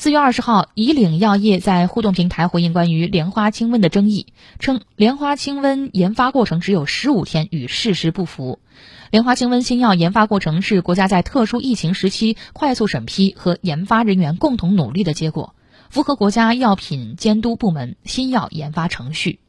四月二十号以岭药业在互动平台回应关于莲花清瘟的争议称莲花清瘟研发过程只有十五天与事实不符。莲花清瘟新药研发过程是国家在特殊疫情时期快速审批和研发人员共同努力的结果符合国家药品监督部门新药研发程序。